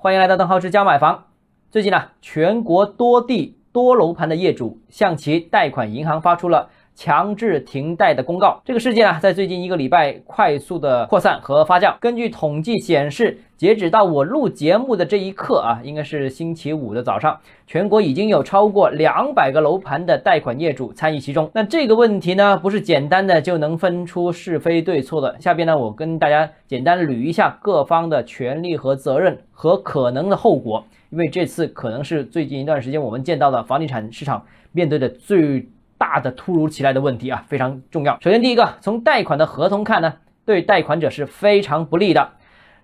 欢迎来到邓浩之家买房。最近呢，全国多地多楼盘的业主向其贷款银行发出了。强制停贷的公告，这个事件啊，在最近一个礼拜快速的扩散和发酵。根据统计显示，截止到我录节目的这一刻啊，应该是星期五的早上，全国已经有超过两百个楼盘的贷款业主参与其中。那这个问题呢，不是简单的就能分出是非对错的。下边呢，我跟大家简单捋一下各方的权利和责任和可能的后果，因为这次可能是最近一段时间我们见到的房地产市场面对的最。大的突如其来的问题啊，非常重要。首先，第一个，从贷款的合同看呢，对贷款者是非常不利的。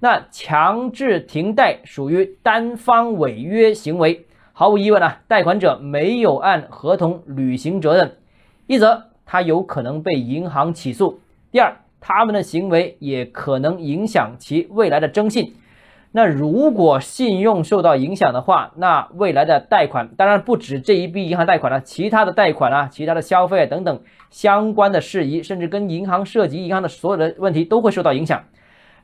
那强制停贷属于单方违约行为，毫无疑问啊，贷款者没有按合同履行责任，一则他有可能被银行起诉，第二，他们的行为也可能影响其未来的征信。那如果信用受到影响的话，那未来的贷款当然不止这一笔银行贷款了，其他的贷款啊、其他的消费等等相关的事宜，甚至跟银行涉及银行的所有的问题都会受到影响。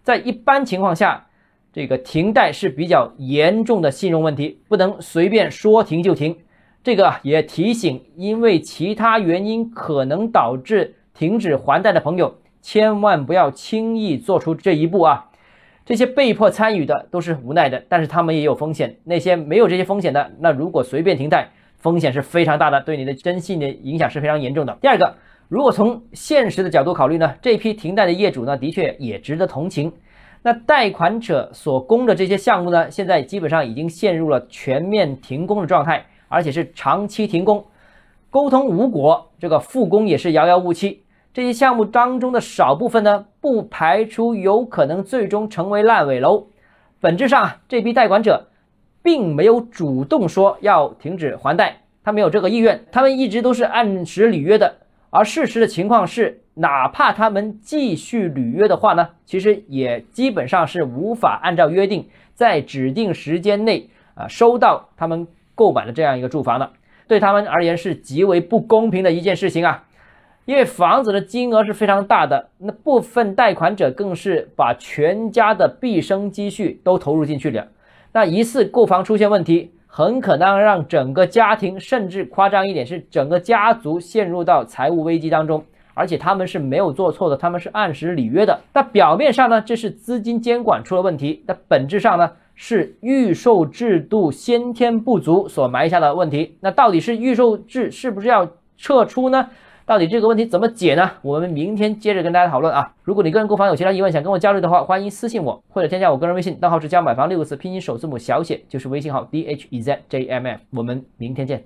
在一般情况下，这个停贷是比较严重的信用问题，不能随便说停就停。这个也提醒，因为其他原因可能导致停止还贷的朋友，千万不要轻易做出这一步啊。这些被迫参与的都是无奈的，但是他们也有风险。那些没有这些风险的，那如果随便停贷，风险是非常大的，对你的征信的影响是非常严重的。第二个，如果从现实的角度考虑呢，这批停贷的业主呢，的确也值得同情。那贷款者所供的这些项目呢，现在基本上已经陷入了全面停工的状态，而且是长期停工，沟通无果，这个复工也是遥遥无期。这些项目当中的少部分呢，不排除有可能最终成为烂尾楼。本质上啊，这批贷款者并没有主动说要停止还贷，他没有这个意愿，他们一直都是按时履约的。而事实的情况是，哪怕他们继续履约的话呢，其实也基本上是无法按照约定在指定时间内啊收到他们购买的这样一个住房的，对他们而言是极为不公平的一件事情啊。因为房子的金额是非常大的，那部分贷款者更是把全家的毕生积蓄都投入进去了。那一次购房出现问题，很可能让整个家庭，甚至夸张一点是整个家族陷入到财务危机当中。而且他们是没有做错的，他们是按时履约的。那表面上呢，这是资金监管出了问题；那本质上呢，是预售制度先天不足所埋下的问题。那到底是预售制是不是要撤出呢？到底这个问题怎么解呢？我们明天接着跟大家讨论啊！如果你个人购房有其他疑问，想跟我交流的话，欢迎私信我或者添加我个人微信，账号是加买房六个字拼音首字母小写，就是微信号 d h e z j m f。我们明天见。